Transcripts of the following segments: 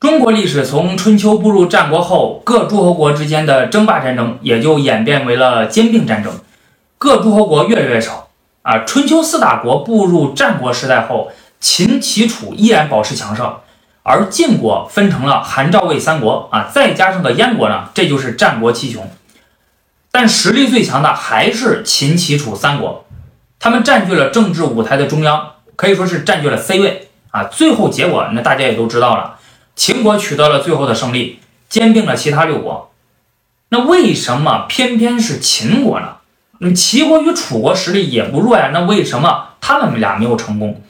中国历史从春秋步入战国后，各诸侯国之间的争霸战争也就演变为了兼并战争，各诸侯国越来越少啊。春秋四大国步入战国时代后，秦、齐、楚依然保持强盛，而晋国分成了韩、赵、魏三国啊，再加上个燕国呢，这就是战国七雄。但实力最强的还是秦、齐、楚三国，他们占据了政治舞台的中央，可以说是占据了 C 位啊。最后结果那大家也都知道了。秦国取得了最后的胜利，兼并了其他六国。那为什么偏偏是秦国呢？那齐国与楚国实力也不弱呀，那为什么他们俩没有成功？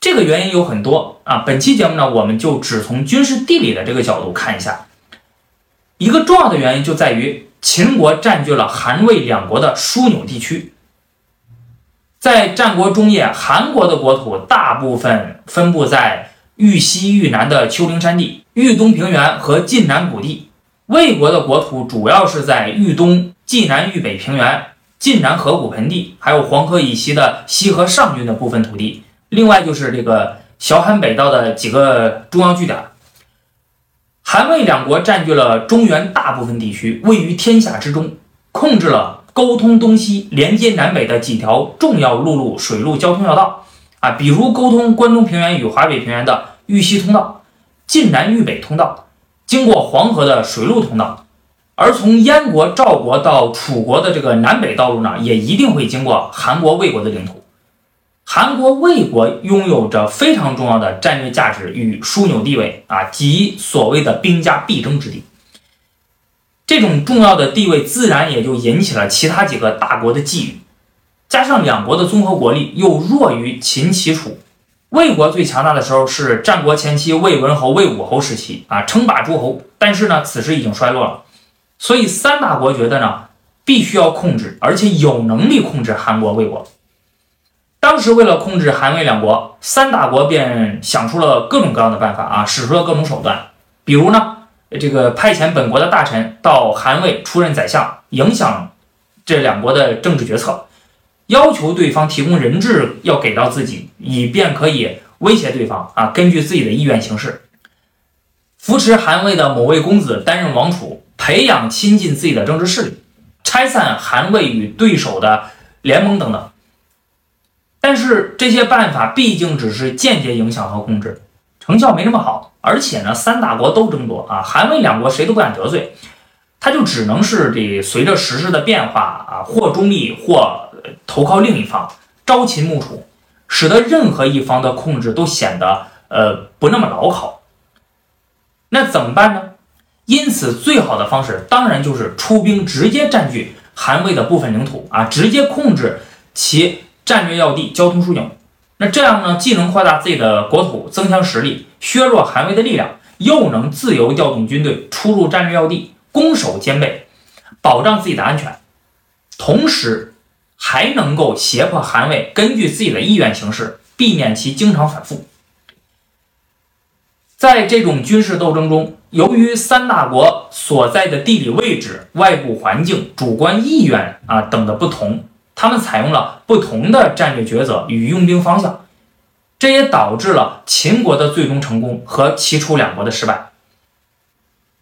这个原因有很多啊。本期节目呢，我们就只从军事地理的这个角度看一下。一个重要的原因就在于秦国占据了韩魏两国的枢纽地区。在战国中叶，韩国的国土大部分分布在。豫西、豫南的丘陵山地、豫东平原和晋南谷地，魏国的国土主要是在豫东、晋南、豫北平原、晋南河谷盆地，还有黄河以西的西河上郡的部分土地。另外就是这个小韩北道的几个中央据点。韩魏两国占据了中原大部分地区，位于天下之中，控制了沟通东西、连接南北的几条重要陆路、水路交通要道啊，比如沟通关中平原与华北平原的。豫西通道、晋南豫北通道，经过黄河的水路通道，而从燕国、赵国到楚国的这个南北道路呢，也一定会经过韩国、魏国的领土。韩国、魏国拥有着非常重要的战略价值与枢纽地位啊，即所谓的兵家必争之地。这种重要的地位，自然也就引起了其他几个大国的觊觎。加上两国的综合国力又弱于秦、齐、楚。魏国最强大的时候是战国前期魏文侯、魏武侯时期啊，称霸诸侯。但是呢，此时已经衰落了，所以三大国觉得呢，必须要控制，而且有能力控制韩国、魏国。当时为了控制韩魏两国，三大国便想出了各种各样的办法啊，使出了各种手段。比如呢，这个派遣本国的大臣到韩魏出任宰相，影响这两国的政治决策。要求对方提供人质，要给到自己，以便可以威胁对方啊。根据自己的意愿行事，扶持韩魏的某位公子担任王储，培养亲近自己的政治势力，拆散韩魏与对手的联盟等等。但是这些办法毕竟只是间接影响和控制，成效没那么好。而且呢，三大国都争夺啊，韩魏两国谁都不敢得罪，他就只能是得随着时势的变化啊，或中立或。投靠另一方，朝秦暮楚，使得任何一方的控制都显得呃不那么牢靠。那怎么办呢？因此，最好的方式当然就是出兵直接占据韩魏的部分领土啊，直接控制其战略要地、交通枢纽。那这样呢，既能扩大自己的国土，增强实力，削弱韩魏的力量，又能自由调动军队出入战略要地，攻守兼备，保障自己的安全，同时。才能够胁迫韩魏根据自己的意愿行事，避免其经常反复。在这种军事斗争中，由于三大国所在的地理位置、外部环境、主观意愿啊等的不同，他们采用了不同的战略抉择与用兵方向，这也导致了秦国的最终成功和齐楚两国的失败。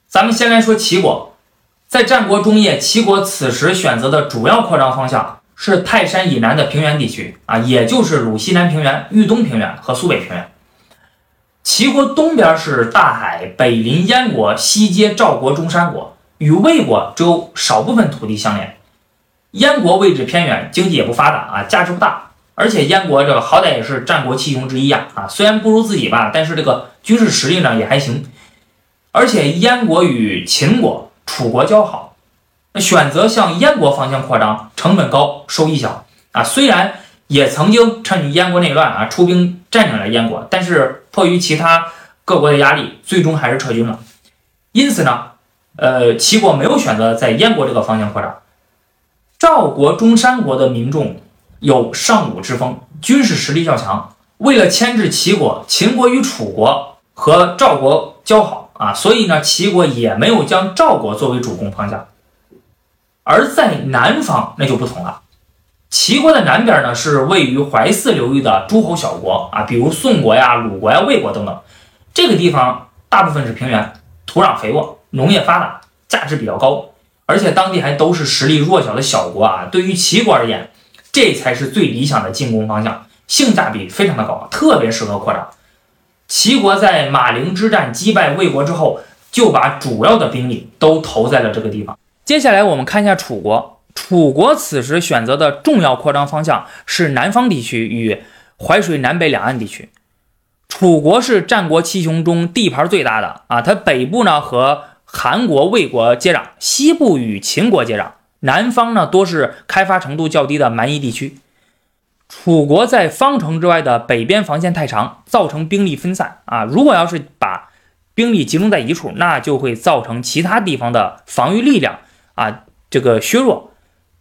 咱们先来说齐国，在战国中叶，齐国此时选择的主要扩张方向。是泰山以南的平原地区啊，也就是鲁西南平原、豫东平原和苏北平原。齐国东边是大海，北临燕国，西接赵国、中山国，与魏国只有少部分土地相连。燕国位置偏远，经济也不发达啊，价值不大。而且燕国这个好歹也是战国七雄之一呀啊，虽然不如自己吧，但是这个军事实力呢也还行。而且燕国与秦国、楚国交好。选择向燕国方向扩张，成本高，收益小啊。虽然也曾经趁燕国内乱啊出兵占领了燕国，但是迫于其他各国的压力，最终还是撤军了。因此呢，呃，齐国没有选择在燕国这个方向扩张。赵国、中山国的民众有尚武之风，军事实力较强。为了牵制齐国，秦国与楚国和赵国交好啊，所以呢，齐国也没有将赵国作为主攻方向。而在南方那就不同了，齐国的南边呢是位于淮泗流域的诸侯小国啊，比如宋国呀、鲁国呀、魏国等等。这个地方大部分是平原，土壤肥沃，农业发达，价值比较高，而且当地还都是实力弱小的小国啊。对于齐国而言，这才是最理想的进攻方向，性价比非常的高，特别适合扩张。齐国在马陵之战击败魏国之后，就把主要的兵力都投在了这个地方。接下来我们看一下楚国，楚国此时选择的重要扩张方向是南方地区与淮水南北两岸地区。楚国是战国七雄中地盘最大的啊，它北部呢和韩国、魏国接壤，西部与秦国接壤，南方呢多是开发程度较低的蛮夷地区。楚国在方城之外的北边防线太长，造成兵力分散啊。如果要是把兵力集中在一处，那就会造成其他地方的防御力量啊这个削弱，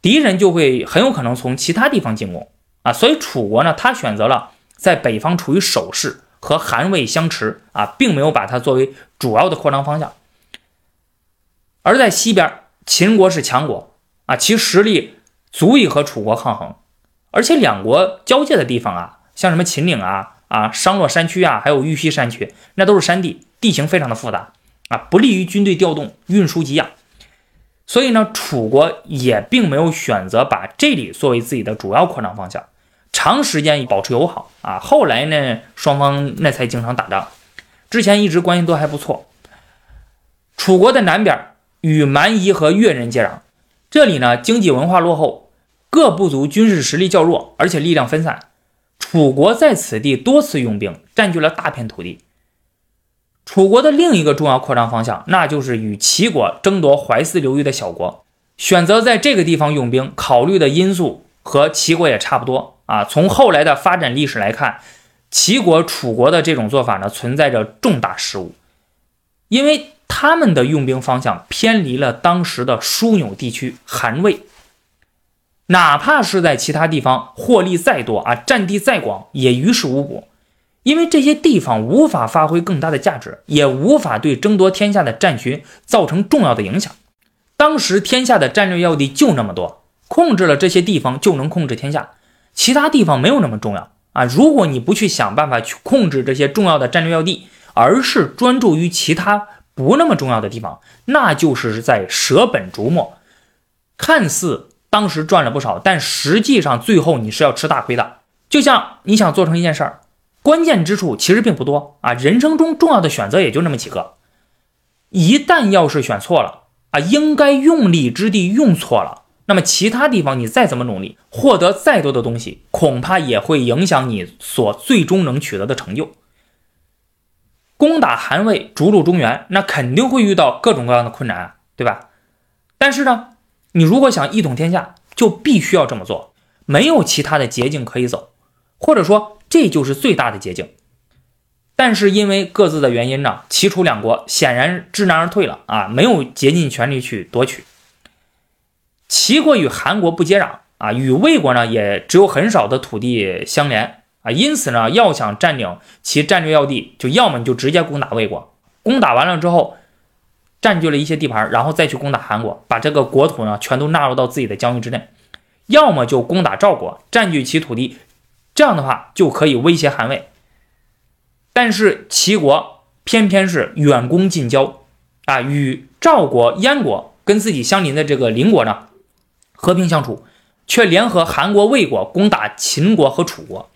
敌人就会很有可能从其他地方进攻啊。所以楚国呢，他选择了在北方处于守势。和韩魏相持啊，并没有把它作为主要的扩张方向。而在西边，秦国是强国啊，其实力足以和楚国抗衡。而且两国交界的地方啊，像什么秦岭啊、啊商洛山区啊，还有玉溪山区，那都是山地，地形非常的复杂啊，不利于军队调动、运输给养。所以呢，楚国也并没有选择把这里作为自己的主要扩张方向。长时间保持友好啊，后来呢，双方那才经常打仗。之前一直关系都还不错。楚国的南边与蛮夷和越人接壤，这里呢经济文化落后，各部族军事实力较弱，而且力量分散。楚国在此地多次用兵，占据了大片土地。楚国的另一个重要扩张方向，那就是与齐国争夺淮泗流域的小国。选择在这个地方用兵，考虑的因素和齐国也差不多。啊，从后来的发展历史来看，齐国、楚国的这种做法呢，存在着重大失误，因为他们的用兵方向偏离了当时的枢纽地区韩魏。哪怕是在其他地方获利再多啊，占地再广，也于事无补，因为这些地方无法发挥更大的价值，也无法对争夺天下的战局造成重要的影响。当时天下的战略要地就那么多，控制了这些地方就能控制天下。其他地方没有那么重要啊！如果你不去想办法去控制这些重要的战略要地，而是专注于其他不那么重要的地方，那就是在舍本逐末。看似当时赚了不少，但实际上最后你是要吃大亏的。就像你想做成一件事儿，关键之处其实并不多啊！人生中重要的选择也就那么几个，一旦要是选错了啊，应该用力之地用错了。那么其他地方你再怎么努力，获得再多的东西，恐怕也会影响你所最终能取得的成就。攻打韩魏，逐鹿中原，那肯定会遇到各种各样的困难，对吧？但是呢，你如果想一统天下，就必须要这么做，没有其他的捷径可以走，或者说这就是最大的捷径。但是因为各自的原因呢，齐楚两国显然知难而退了啊，没有竭尽全力去夺取。齐国与韩国不接壤啊，与魏国呢也只有很少的土地相连啊，因此呢，要想占领其战略要地，就要么你就直接攻打魏国，攻打完了之后，占据了一些地盘，然后再去攻打韩国，把这个国土呢全都纳入到自己的疆域之内；要么就攻打赵国，占据其土地，这样的话就可以威胁韩魏。但是齐国偏偏是远攻近交啊，与赵国、燕国跟自己相邻的这个邻国呢。和平相处，却联合韩国、魏国攻打秦国和楚国。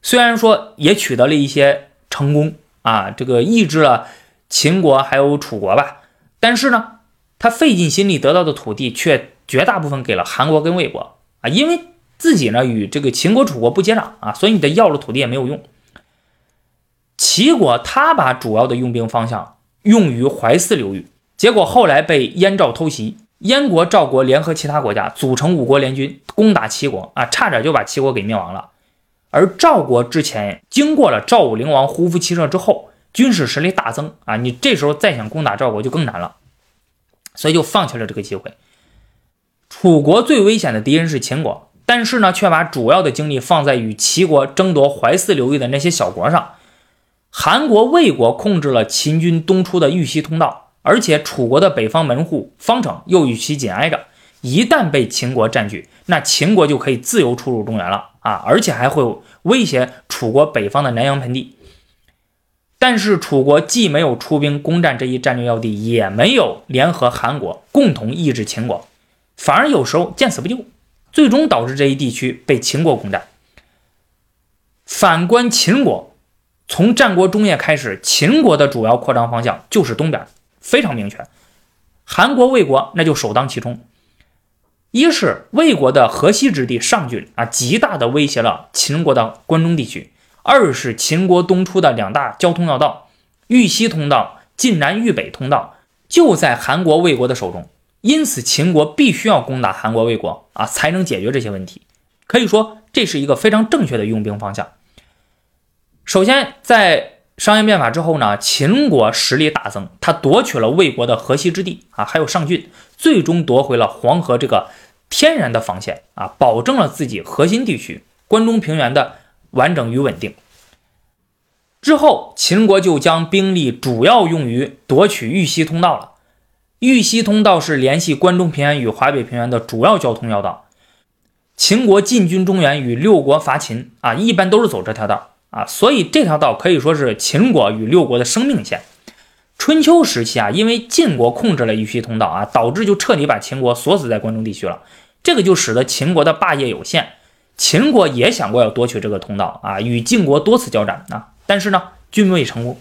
虽然说也取得了一些成功啊，这个抑制了秦国还有楚国吧，但是呢，他费尽心力得到的土地却绝大部分给了韩国跟魏国啊，因为自己呢与这个秦国、楚国不接壤啊，所以你的要了土地也没有用。齐国他把主要的用兵方向用于淮泗流域，结果后来被燕赵偷袭。燕国、赵国联合其他国家组成五国联军攻打齐国啊，差点就把齐国给灭亡了。而赵国之前经过了赵武灵王胡服骑射之后，军事实力大增啊，你这时候再想攻打赵国就更难了，所以就放弃了这个机会。楚国最危险的敌人是秦国，但是呢，却把主要的精力放在与齐国争夺淮泗流域的那些小国上。韩国、魏国控制了秦军东出的豫西通道。而且楚国的北方门户方城又与其紧挨着，一旦被秦国占据，那秦国就可以自由出入中原了啊！而且还会威胁楚国北方的南阳盆地。但是楚国既没有出兵攻占这一战略要地，也没有联合韩国共同抑制秦国，反而有时候见死不救，最终导致这一地区被秦国攻占。反观秦国，从战国中叶开始，秦国的主要扩张方向就是东边，非常明确。韩国、魏国那就首当其冲。一是魏国的河西之地上郡啊，极大的威胁了秦国的关中地区；二是秦国东出的两大交通要道，豫西通道、晋南豫北通道，就在韩国、魏国的手中。因此，秦国必须要攻打韩国、魏国啊，才能解决这些问题。可以说，这是一个非常正确的用兵方向。首先，在商鞅变法之后呢，秦国实力大增，他夺取了魏国的河西之地啊，还有上郡，最终夺回了黄河这个。天然的防线啊，保证了自己核心地区关中平原的完整与稳定。之后，秦国就将兵力主要用于夺取豫西通道了。豫西通道是联系关中平原与华北平原的主要交通要道。秦国进军中原与六国伐秦啊，一般都是走这条道啊，所以这条道可以说是秦国与六国的生命线。春秋时期啊，因为晋国控制了豫西通道啊，导致就彻底把秦国锁死在关中地区了。这个就使得秦国的霸业有限，秦国也想过要夺取这个通道啊，与晋国多次交战啊，但是呢，均未成功。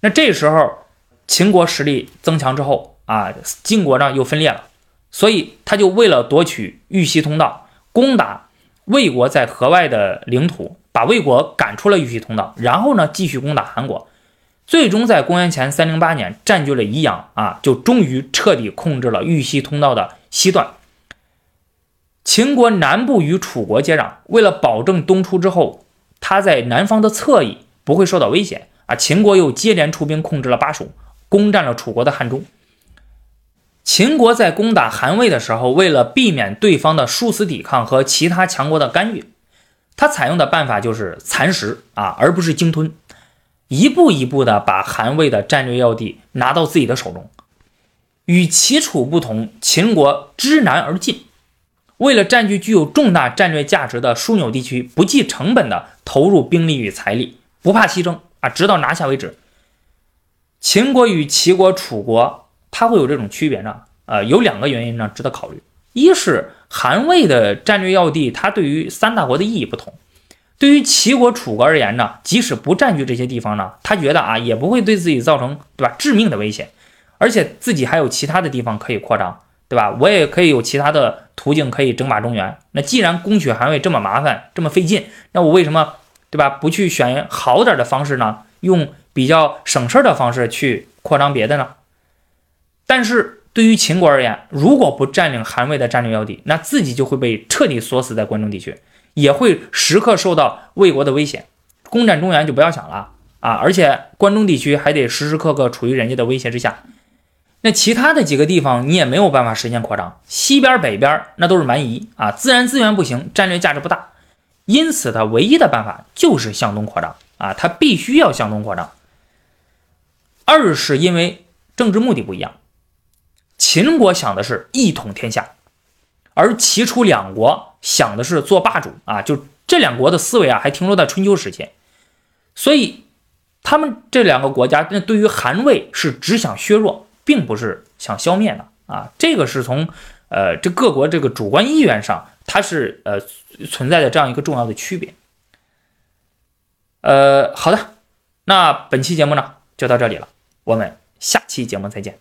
那这时候秦国实力增强之后啊，晋国呢又分裂了，所以他就为了夺取豫西通道，攻打魏国在河外的领土，把魏国赶出了豫西通道，然后呢继续攻打韩国，最终在公元前三零八年占据了宜阳啊，就终于彻底控制了豫西通道的西段。秦国南部与楚国接壤，为了保证东出之后，他在南方的侧翼不会受到威胁啊，秦国又接连出兵控制了巴蜀，攻占了楚国的汉中。秦国在攻打韩魏的时候，为了避免对方的殊死抵抗和其他强国的干预，他采用的办法就是蚕食啊，而不是鲸吞，一步一步的把韩魏的战略要地拿到自己的手中。与齐楚不同，秦国知难而进。为了占据具有重大战略价值的枢纽地区，不计成本的投入兵力与财力，不怕牺牲啊，直到拿下为止。秦国与齐国、楚国，它会有这种区别呢？呃，有两个原因呢，值得考虑。一是韩魏的战略要地，它对于三大国的意义不同。对于齐国、楚国而言呢，即使不占据这些地方呢，他觉得啊，也不会对自己造成对吧致命的危险，而且自己还有其他的地方可以扩张。对吧？我也可以有其他的途径可以争霸中原。那既然攻取韩魏这么麻烦、这么费劲，那我为什么对吧？不去选好点的方式呢？用比较省事儿的方式去扩张别的呢？但是对于秦国而言，如果不占领韩魏的战略要地，那自己就会被彻底锁死在关中地区，也会时刻受到魏国的危险。攻占中原就不要想了啊！而且关中地区还得时时刻刻处于人家的威胁之下。那其他的几个地方你也没有办法实现扩张，西边、北边那都是蛮夷啊，自然资源不行，战略价值不大，因此它唯一的办法就是向东扩张啊，它必须要向东扩张。二是因为政治目的不一样，秦国想的是一统天下，而齐楚两国想的是做霸主啊，就这两国的思维啊还停留在春秋时期，所以他们这两个国家那对于韩魏是只想削弱。并不是想消灭的啊，这个是从呃这各国这个主观意愿上，它是呃存在的这样一个重要的区别。呃，好的，那本期节目呢就到这里了，我们下期节目再见。